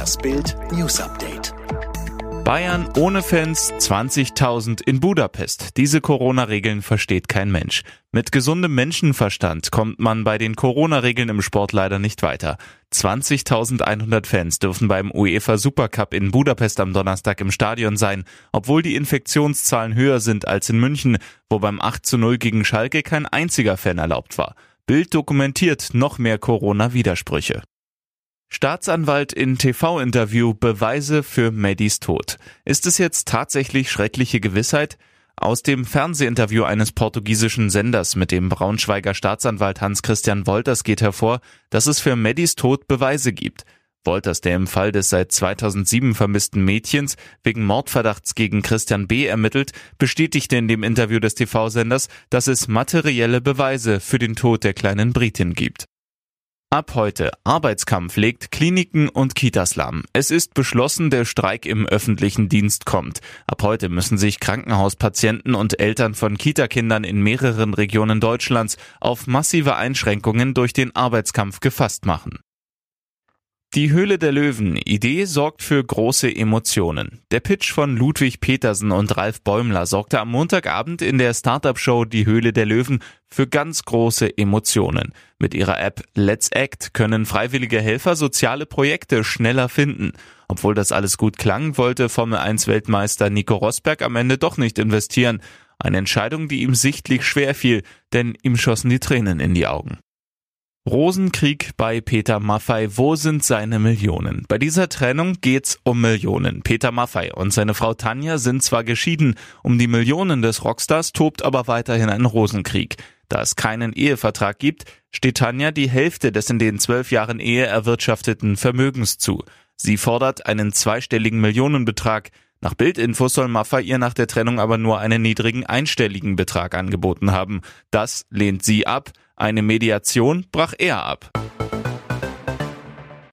Das Bild News Update. Bayern ohne Fans, 20.000 in Budapest. Diese Corona-Regeln versteht kein Mensch. Mit gesundem Menschenverstand kommt man bei den Corona-Regeln im Sport leider nicht weiter. 20.100 Fans dürfen beim UEFA Supercup in Budapest am Donnerstag im Stadion sein, obwohl die Infektionszahlen höher sind als in München, wo beim 8 zu 0 gegen Schalke kein einziger Fan erlaubt war. Bild dokumentiert noch mehr Corona-Widersprüche. Staatsanwalt in TV-Interview Beweise für Maddys Tod. Ist es jetzt tatsächlich schreckliche Gewissheit? Aus dem Fernsehinterview eines portugiesischen Senders mit dem Braunschweiger Staatsanwalt Hans-Christian Wolters geht hervor, dass es für Maddys Tod Beweise gibt. Wolters, der im Fall des seit 2007 vermissten Mädchens wegen Mordverdachts gegen Christian B. ermittelt, bestätigte in dem Interview des TV-Senders, dass es materielle Beweise für den Tod der kleinen Britin gibt. Ab heute Arbeitskampf legt Kliniken und Kitas lahm. Es ist beschlossen, der Streik im öffentlichen Dienst kommt. Ab heute müssen sich Krankenhauspatienten und Eltern von Kitakindern in mehreren Regionen Deutschlands auf massive Einschränkungen durch den Arbeitskampf gefasst machen. Die Höhle der Löwen Idee sorgt für große Emotionen. Der Pitch von Ludwig Petersen und Ralf Bäumler sorgte am Montagabend in der Startup-Show Die Höhle der Löwen für ganz große Emotionen. Mit ihrer App Let's Act können freiwillige Helfer soziale Projekte schneller finden. Obwohl das alles gut klang, wollte Formel 1 Weltmeister Nico Rosberg am Ende doch nicht investieren. Eine Entscheidung, die ihm sichtlich schwer fiel, denn ihm schossen die Tränen in die Augen. Rosenkrieg bei Peter Maffei. Wo sind seine Millionen? Bei dieser Trennung geht's um Millionen. Peter Maffei und seine Frau Tanja sind zwar geschieden, um die Millionen des Rockstars tobt aber weiterhin ein Rosenkrieg. Da es keinen Ehevertrag gibt, steht Tanja die Hälfte des in den zwölf Jahren Ehe erwirtschafteten Vermögens zu. Sie fordert einen zweistelligen Millionenbetrag. Nach Bildinfos soll Maffei ihr nach der Trennung aber nur einen niedrigen einstelligen Betrag angeboten haben. Das lehnt sie ab. Eine Mediation brach er ab.